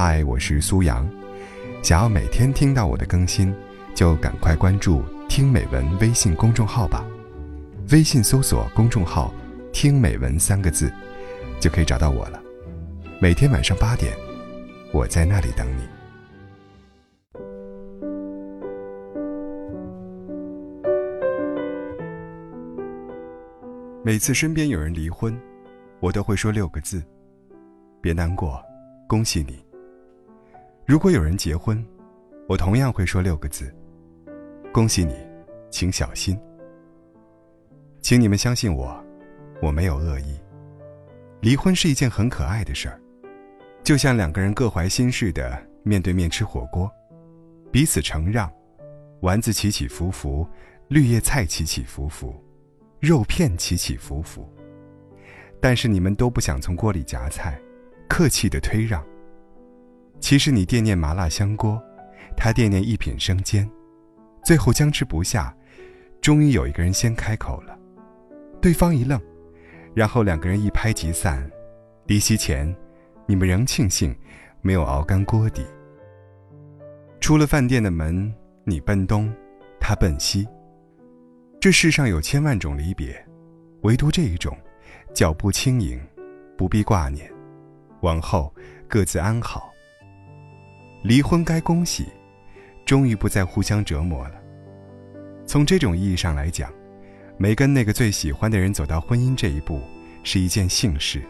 嗨，我是苏阳。想要每天听到我的更新，就赶快关注“听美文”微信公众号吧。微信搜索公众号“听美文”三个字，就可以找到我了。每天晚上八点，我在那里等你。每次身边有人离婚，我都会说六个字：别难过，恭喜你。如果有人结婚，我同样会说六个字：恭喜你，请小心。请你们相信我，我没有恶意。离婚是一件很可爱的事儿，就像两个人各怀心事的面对面吃火锅，彼此承让，丸子起起伏伏，绿叶菜起起伏伏，肉片起起伏伏。但是你们都不想从锅里夹菜，客气的推让。其实你惦念麻辣香锅，他惦念一品生煎，最后僵持不下，终于有一个人先开口了，对方一愣，然后两个人一拍即散。离席前，你们仍庆幸没有熬干锅底。出了饭店的门，你奔东，他奔西。这世上有千万种离别，唯独这一种，脚步轻盈，不必挂念，往后各自安好。离婚该恭喜，终于不再互相折磨了。从这种意义上来讲，没跟那个最喜欢的人走到婚姻这一步，是一件幸事。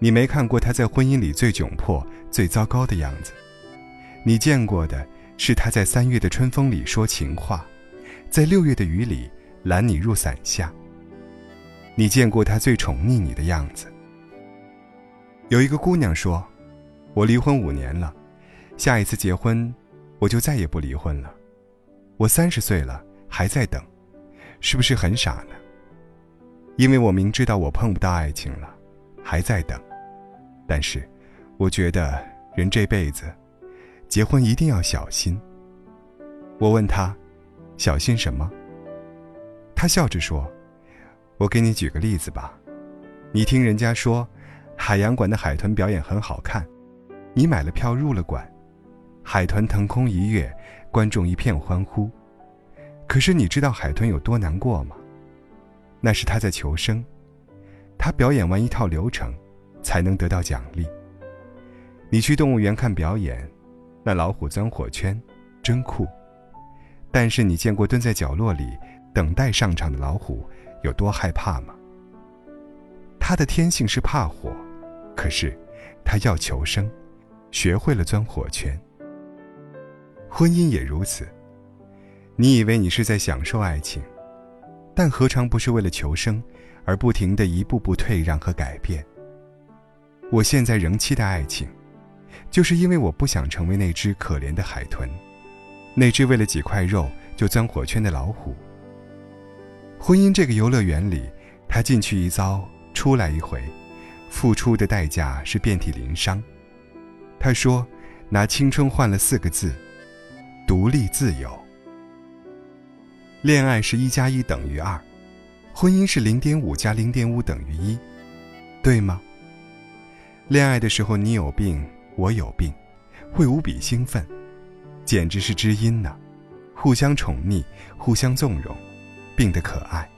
你没看过他在婚姻里最窘迫、最糟糕的样子，你见过的是他在三月的春风里说情话，在六月的雨里揽你入伞下。你见过他最宠溺你的样子。有一个姑娘说：“我离婚五年了。”下一次结婚，我就再也不离婚了。我三十岁了，还在等，是不是很傻呢？因为我明知道我碰不到爱情了，还在等。但是，我觉得人这辈子，结婚一定要小心。我问他，小心什么？他笑着说：“我给你举个例子吧，你听人家说，海洋馆的海豚表演很好看，你买了票入了馆。”海豚腾空一跃，观众一片欢呼。可是你知道海豚有多难过吗？那是他在求生，他表演完一套流程，才能得到奖励。你去动物园看表演，那老虎钻火圈，真酷。但是你见过蹲在角落里等待上场的老虎有多害怕吗？它的天性是怕火，可是它要求生，学会了钻火圈。婚姻也如此。你以为你是在享受爱情，但何尝不是为了求生，而不停的一步步退让和改变？我现在仍期待爱情，就是因为我不想成为那只可怜的海豚，那只为了几块肉就钻火圈的老虎。婚姻这个游乐园里，他进去一遭，出来一回，付出的代价是遍体鳞伤。他说：“拿青春换了四个字。”独立自由。恋爱是一加一等于二，婚姻是零点五加零点五等于一，对吗？恋爱的时候你有病，我有病，会无比兴奋，简直是知音呢，互相宠溺，互相纵容，病得可爱。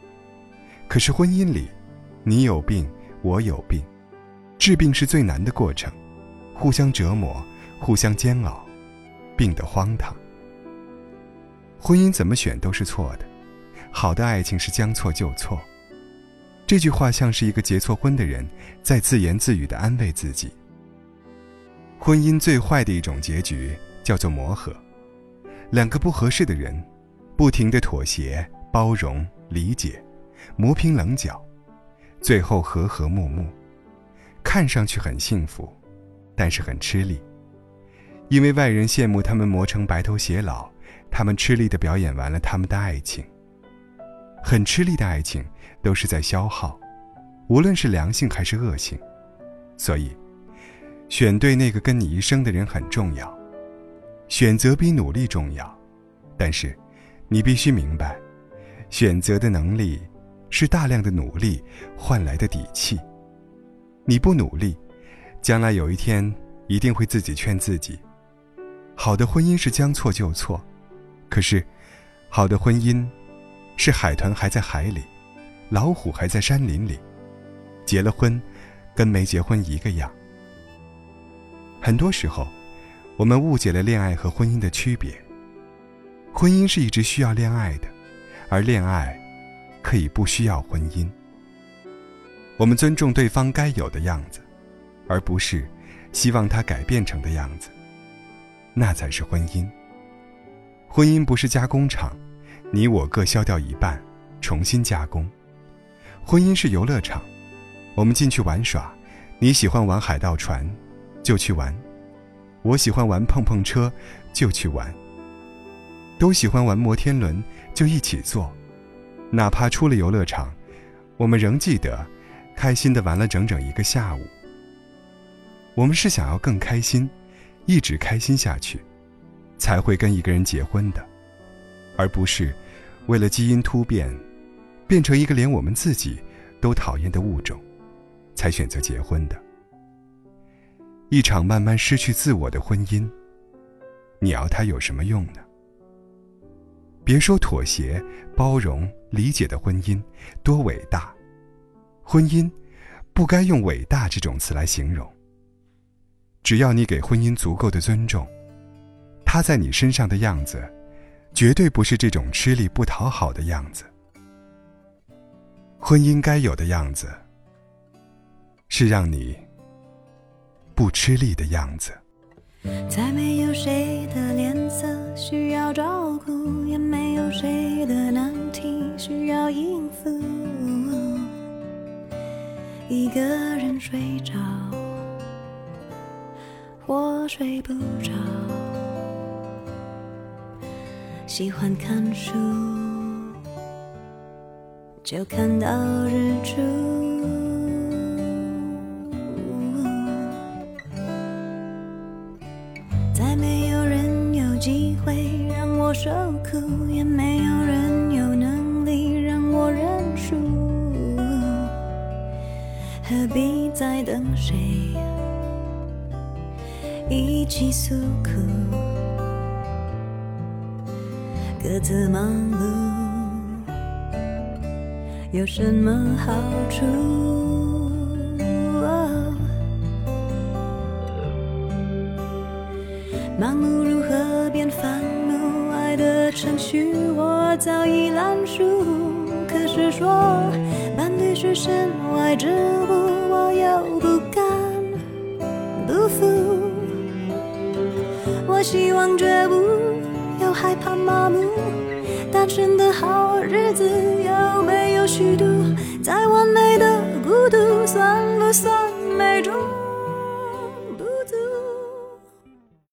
可是婚姻里，你有病，我有病，治病是最难的过程，互相折磨，互相煎熬，病得荒唐。婚姻怎么选都是错的，好的爱情是将错就错。这句话像是一个结错婚的人在自言自语的安慰自己。婚姻最坏的一种结局叫做磨合，两个不合适的人，不停的妥协、包容、理解，磨平棱角，最后和和睦睦，看上去很幸福，但是很吃力，因为外人羡慕他们磨成白头偕老。他们吃力的表演完了他们的爱情。很吃力的爱情都是在消耗，无论是良性还是恶性。所以，选对那个跟你一生的人很重要，选择比努力重要。但是，你必须明白，选择的能力是大量的努力换来的底气。你不努力，将来有一天一定会自己劝自己：好的婚姻是将错就错。可是，好的婚姻，是海豚还在海里，老虎还在山林里，结了婚，跟没结婚一个样。很多时候，我们误解了恋爱和婚姻的区别。婚姻是一直需要恋爱的，而恋爱可以不需要婚姻。我们尊重对方该有的样子，而不是希望他改变成的样子。那才是婚姻。婚姻不是加工厂，你我各削掉一半，重新加工。婚姻是游乐场，我们进去玩耍，你喜欢玩海盗船，就去玩；我喜欢玩碰碰车，就去玩。都喜欢玩摩天轮，就一起坐。哪怕出了游乐场，我们仍记得，开心的玩了整整一个下午。我们是想要更开心，一直开心下去，才会跟一个人结婚的，而不是为了基因突变，变成一个连我们自己都讨厌的物种，才选择结婚的。一场慢慢失去自我的婚姻，你要它有什么用呢？别说妥协、包容、理解的婚姻多伟大，婚姻不该用“伟大”这种词来形容。只要你给婚姻足够的尊重，他在你身上的样子，绝对不是这种吃力不讨好的样子。婚姻该有的样子，是让你不吃力的样子。再没有谁的脸色需要照顾，也没有谁的难题需要应付。一个人睡着，或睡不着，喜欢看书，就看到日出。再没有人有机会让我受苦，也没有人有能力让我认输。何必再等谁一起诉苦？各自忙碌有什么好处？忙碌如何变烦怒？爱的？程序我早已烂熟，可是说伴侣是身外之物，我又不敢不服。我希望绝不，害怕麻木，单纯的好日子有没有虚度？再完美的孤独，算不算美中？